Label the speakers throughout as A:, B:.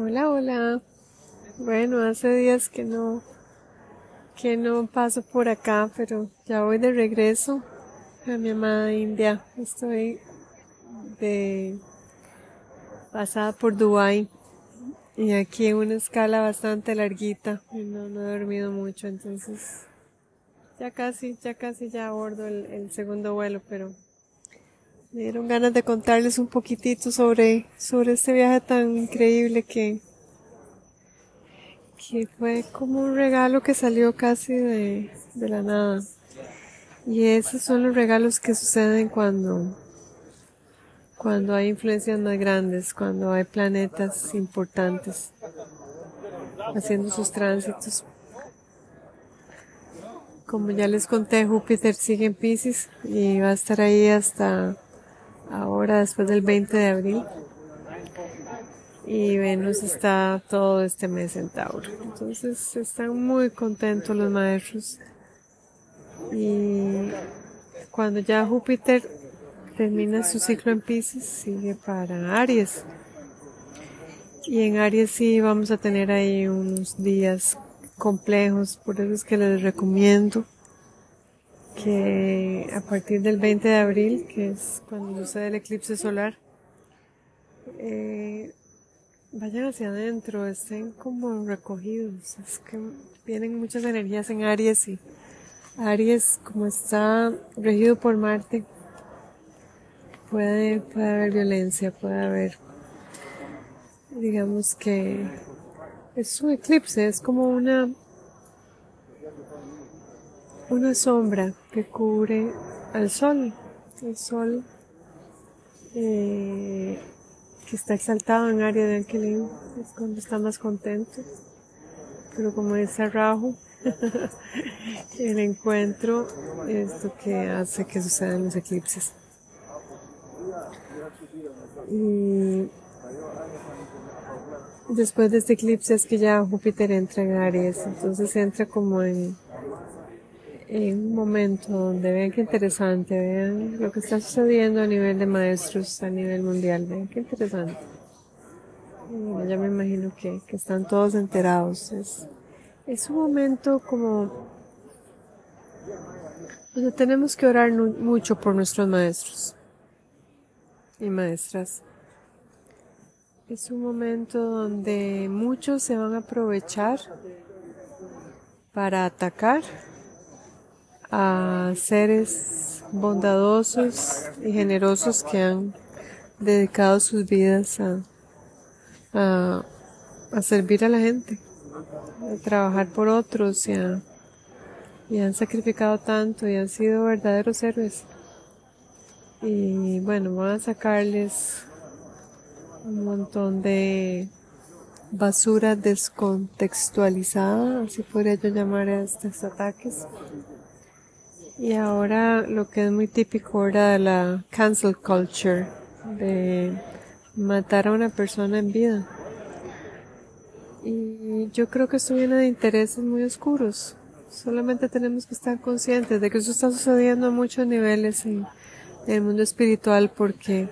A: Hola, hola. Bueno, hace días que no que no paso por acá, pero ya voy de regreso a mi amada India. Estoy de pasada por Dubai y aquí una escala bastante larguita y no, no he dormido mucho, entonces ya casi, ya casi ya abordo el, el segundo vuelo, pero me dieron ganas de contarles un poquitito sobre, sobre este viaje tan increíble que, que fue como un regalo que salió casi de, de la nada. Y esos son los regalos que suceden cuando, cuando hay influencias más grandes, cuando hay planetas importantes haciendo sus tránsitos. Como ya les conté, Júpiter sigue en Pisces y va a estar ahí hasta ahora después del 20 de abril. Y Venus está todo este mes en Tauro. Entonces están muy contentos los maestros. Y cuando ya Júpiter termina su ciclo en Pisces, sigue para Aries. Y en Aries sí vamos a tener ahí unos días complejos, por eso es que les recomiendo que a partir del 20 de abril, que es cuando sucede el eclipse solar, eh, vayan hacia adentro, estén como recogidos. Es que vienen muchas energías en Aries y Aries, como está regido por Marte, puede, puede haber violencia, puede haber, digamos que es un eclipse, es como una una sombra que cubre al sol, el sol eh, que está exaltado en área de Ankelin, es cuando está más contento, pero como dice Rahu, el encuentro es lo que hace que sucedan los eclipses. Y después de este eclipse es que ya Júpiter entra en Aries, entonces entra como en en un momento donde vean qué interesante, vean lo que está sucediendo a nivel de maestros, a nivel mundial, vean qué interesante. ya me imagino que, que están todos enterados. Es, es un momento como donde tenemos que orar mucho por nuestros maestros y maestras. Es un momento donde muchos se van a aprovechar para atacar a seres bondadosos y generosos que han dedicado sus vidas a, a, servir a la gente, a trabajar por otros y, y han sacrificado tanto y han sido verdaderos héroes. Y bueno, van a sacarles un montón de basura descontextualizada, así podría yo llamar a estos ataques. Y ahora lo que es muy típico ahora de la cancel culture, de matar a una persona en vida. Y yo creo que esto viene de intereses muy oscuros. Solamente tenemos que estar conscientes de que eso está sucediendo a muchos niveles en, el mundo espiritual porque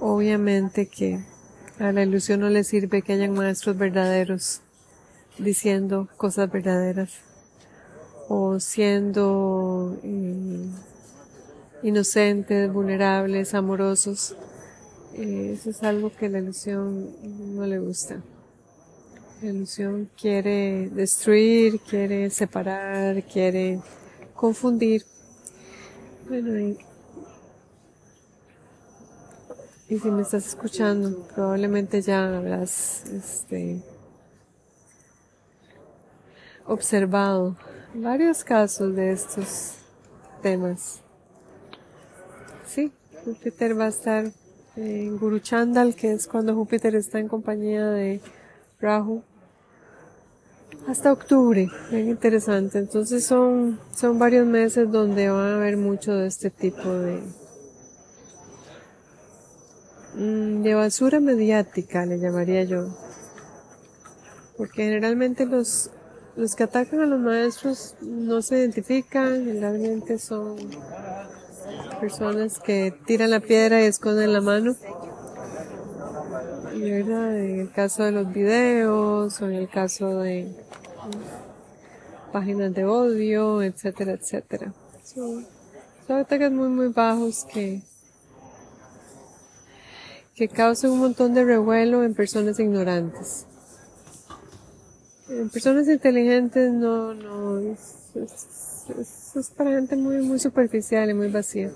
A: obviamente que a la ilusión no le sirve que hayan maestros verdaderos diciendo cosas verdaderas o siendo eh, inocentes, vulnerables, amorosos. Eh, eso es algo que la ilusión no le gusta. La ilusión quiere destruir, quiere separar, quiere confundir. Bueno, y, y si me estás escuchando, probablemente ya habrás este, observado varios casos de estos temas. Sí, Júpiter va a estar en Guru Chandal, que es cuando Júpiter está en compañía de Rahu, hasta octubre. Bien interesante. Entonces son, son varios meses donde van a haber mucho de este tipo de, mm, de basura mediática, le llamaría yo. Porque generalmente los los que atacan a los maestros no se identifican, generalmente son personas que tiran la piedra y esconden la mano. Y ¿verdad? En el caso de los videos o en el caso de páginas de odio, etcétera, etcétera. Son, ataques muy, muy bajos que, que causan un montón de revuelo en personas ignorantes. Personas inteligentes no, no, es, para gente muy, muy superficial y muy vacía.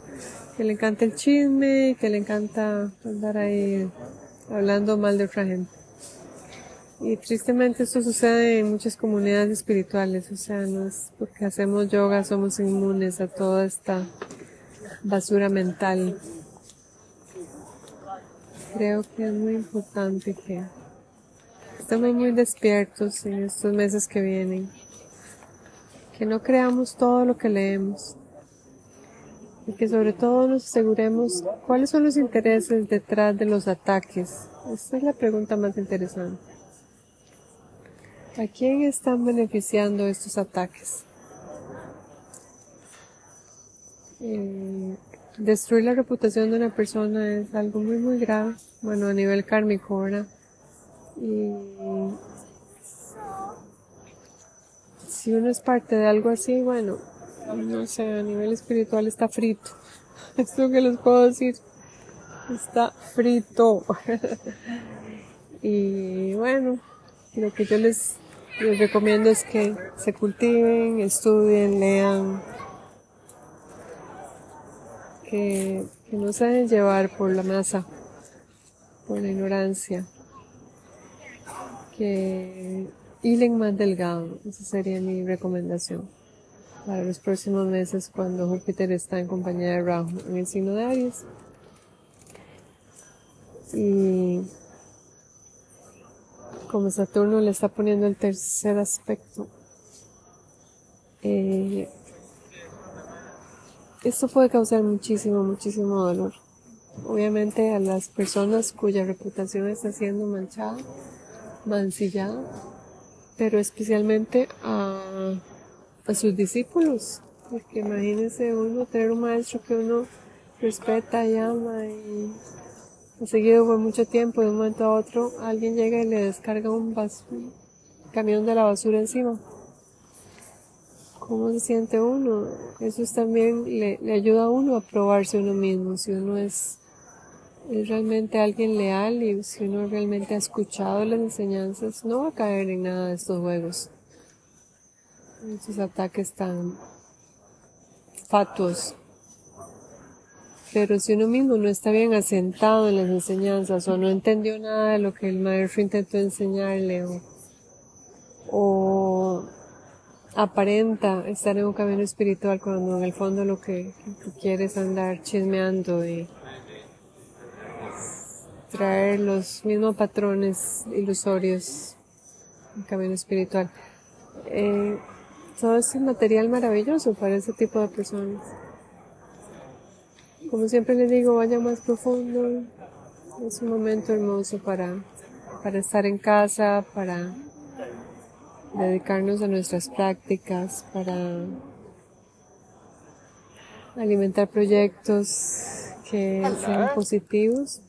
A: Que le encanta el chisme, que le encanta andar ahí hablando mal de otra gente. Y tristemente esto sucede en muchas comunidades espirituales, o sea, no es porque hacemos yoga somos inmunes a toda esta basura mental. Creo que es muy importante que estemos muy despiertos en estos meses que vienen, que no creamos todo lo que leemos y que sobre todo nos aseguremos cuáles son los intereses detrás de los ataques. Esta es la pregunta más interesante. ¿A quién están beneficiando estos ataques? Eh, destruir la reputación de una persona es algo muy muy grave, bueno, a nivel kármico. Y si uno es parte de algo así, bueno, no sé, a nivel espiritual está frito. Esto que les puedo decir, está frito. y bueno, lo que yo les recomiendo es que se cultiven, estudien, lean, que, no se dejen llevar por la masa, por la ignorancia, que hilen más delgado, esa sería mi recomendación para los próximos meses cuando Júpiter está en compañía de Rahu en el signo de Aries. Y como Saturno le está poniendo el tercer aspecto, eh, esto puede causar muchísimo, muchísimo dolor. Obviamente a las personas cuya reputación está siendo manchada, mancillada, pero especialmente a, a sus discípulos. Porque imagínense uno tener un maestro que uno respeta y ama y seguido por mucho tiempo, de un momento a otro, alguien llega y le descarga un, camión de la basura encima. ¿Cómo se siente uno? Eso también le, ayuda a uno a probarse uno mismo, si uno es, es realmente alguien leal y si uno realmente ha escuchado las enseñanzas, no va a caer en nada de estos juegos, en estos ataques tan fatuos. Pero si uno mismo no está bien asentado en las enseñanzas o no entendió nada de lo que el maestro intentó enseñarle o, aparenta estar en un camino espiritual cuando en el fondo lo que, quiere es andar chismeando y traer los mismos patrones ilusorios en camino espiritual. Eh, todo es material maravilloso para ese tipo de personas. Como siempre les digo, vaya más profundo. Es un momento hermoso para, para estar en casa, para dedicarnos a nuestras prácticas, para alimentar proyectos que sean positivos,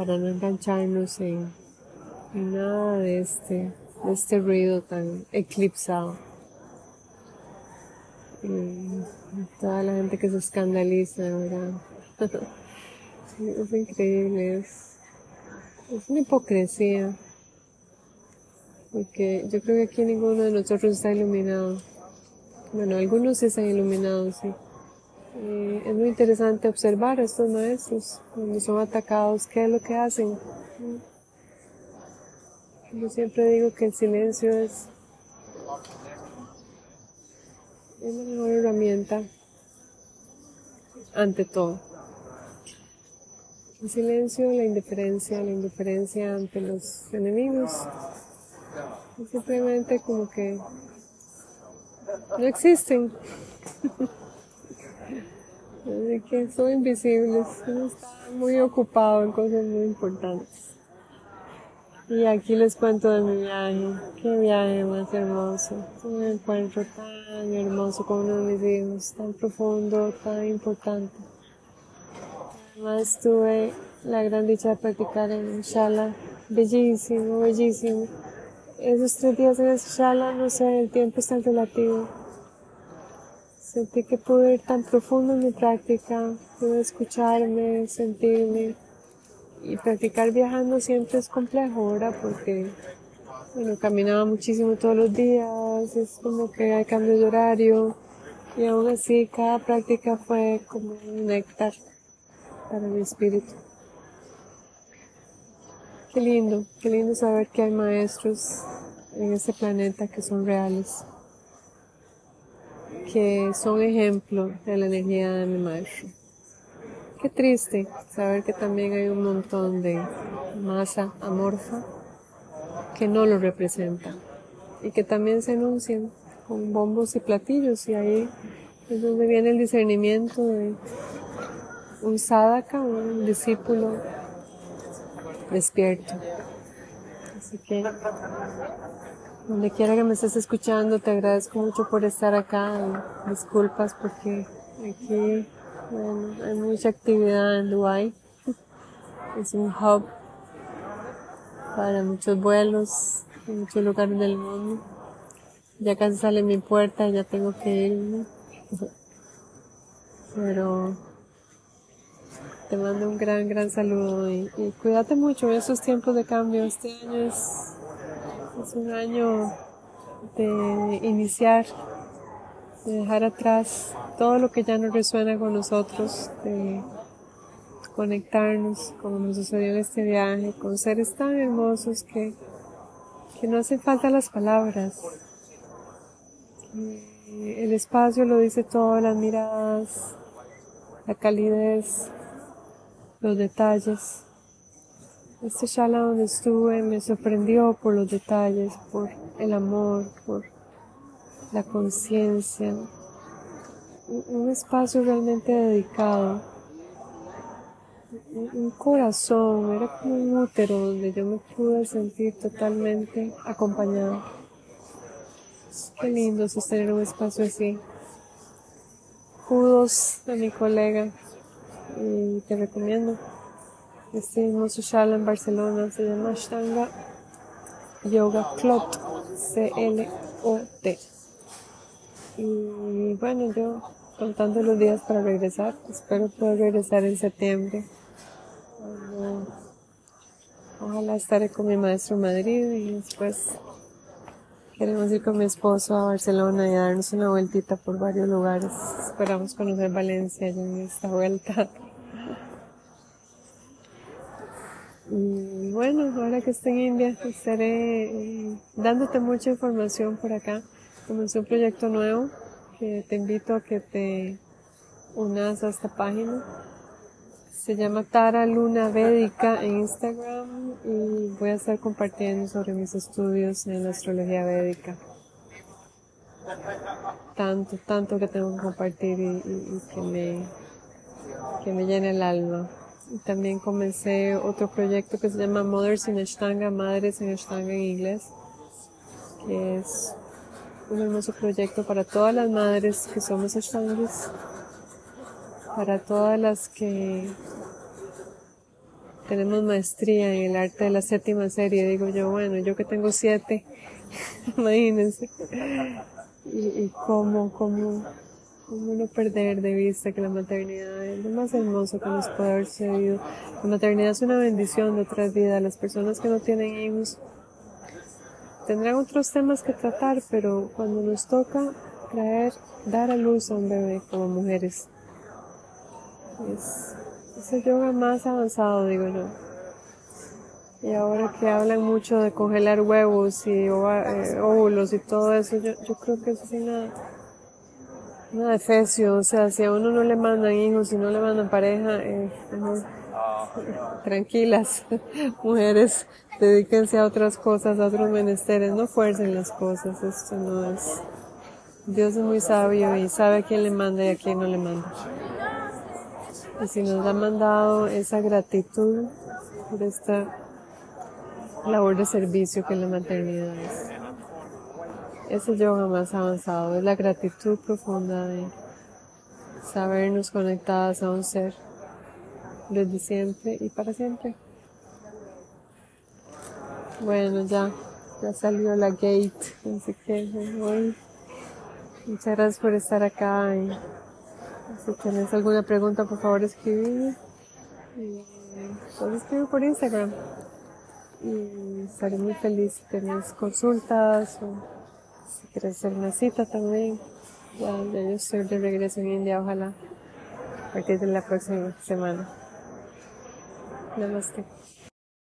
A: para no engancharnos en, en nada de este, de este ruido tan eclipsado y toda la gente que se escandaliza, ¿verdad? es increíble, es, una hipocresía, porque yo creo que aquí ninguno de nosotros está iluminado. Bueno, algunos están iluminados, sí. Es muy interesante observar a estos maestros cuando son atacados, qué es lo que hacen. Yo siempre digo que el silencio es es la mejor herramienta ante todo. El silencio, la indiferencia, la indiferencia ante los enemigos. simplemente como que no existen. Así que son invisibles. Uno está muy ocupado en cosas muy importantes. Y aquí les cuento de mi viaje. Qué viaje más hermoso. Un encuentro tan hermoso con uno de mis hijos, tan profundo, tan importante. Además estuve la gran dicha de practicar en Shala. Bellísimo, bellísimo. Esos tres días en Shala, no sé, el tiempo es tan relativo. Sentí que pude ir tan profundo en mi práctica, pude escucharme, sentirme. Y practicar viajando siempre es complejo, ahora Porque, bueno, caminaba muchísimo todos los días, es como que hay cambio de horario. Y aún así, cada práctica fue como un néctar para mi espíritu. Qué lindo, qué lindo saber que hay maestros en este planeta que son reales, que son ejemplo de la energía de mi maestro. Qué triste saber que también hay un montón de masa amorfa que no lo representa y que también se enuncian con bombos y platillos y ahí es donde viene el discernimiento de un sadhaka, un discípulo despierto. Así que donde quiera que me estés escuchando, te agradezco mucho por estar acá. disculpas porque aquí bueno, hay mucha actividad en Dubai. Es un hub para muchos vuelos en muchos lugares del mundo. Ya casi sale mi puerta, ya tengo que irme. Pero te mando un gran, gran saludo y, cuídate mucho en estos tiempos de cambio. Este año es, es un año de iniciar, de dejar atrás todo lo que ya no resuena con nosotros, de conectarnos como nos sucedió en este viaje, con seres tan hermosos que, que no hacen falta las palabras. El espacio lo dice todo, las miradas, la calidez, los detalles. Este shala donde estuve me sorprendió por los detalles, por el amor, por la conciencia. Un espacio realmente dedicado. Un corazón, era como un útero donde yo me pude sentir totalmente acompañada. Qué lindo sostener un espacio así. Judos de mi colega y te recomiendo. Hermoso shala en Barcelona se llama Ashtanga Yoga Clot, C-L-O-T. Y bueno, yo contando los días para regresar, espero poder regresar en septiembre. ojalá estaré con mi maestro en Madrid y después queremos ir con mi esposo a Barcelona y darnos una vueltita por varios lugares. Esperamos conocer Valencia en esta vuelta. Y bueno, ahora que estoy en India, estaré eh, dándote mucha información por acá. Comencé un proyecto nuevo que te invito a que te unas a esta página. Se llama Tara Luna Védica en Instagram y voy a estar compartiendo sobre mis estudios en astrología védica. Tanto, tanto que tengo que compartir y, que me, que me llene el alma. También comencé otro proyecto que se llama Mothers in Ashtanga, Madres en Ashtanga en inglés, que es un hermoso proyecto para todas las madres que somos Ashtangas, para todas las que tenemos maestría en el arte de la séptima serie. Digo yo, bueno, yo que tengo siete, imagínense. Y, y cómo, cómo cómo no perder de vista que la maternidad es lo más hermoso que nos puede haber sucedido. La maternidad es una bendición de otras vidas. Las personas que no tienen hijos tendrán otros temas que tratar, pero cuando nos toca traer, dar a luz a un bebé como mujeres, es, es el yoga más avanzado, digo yo. Y ahora que hablan mucho de congelar huevos y eh, óvulos y todo eso, yo, yo creo que eso es una no, Efesio, o sea, si a uno no le mandan hijos, si no le mandan pareja, eh, tranquilas, mujeres, dedíquense a otras cosas, a otros menesteres, no fuercen las cosas, esto no es. Dios es muy sabio y sabe a quién le manda y a quién no le manda. Y si nos ha mandado esa gratitud por esta labor de servicio que la maternidad es. Ese yoga más avanzado es la gratitud profunda de sabernos conectadas a un ser desde siempre y para siempre. Bueno, ya, ya salió la gate, así que hoy muchas gracias por estar acá. Y, si tienes alguna pregunta, por favor escribir. puedes escribir por Instagram. Y estaré muy feliz si tienes consultas o si quieres hacer una cita también. Ya, yo estoy de regreso en India, ojalá a partir de la próxima semana. Namaste.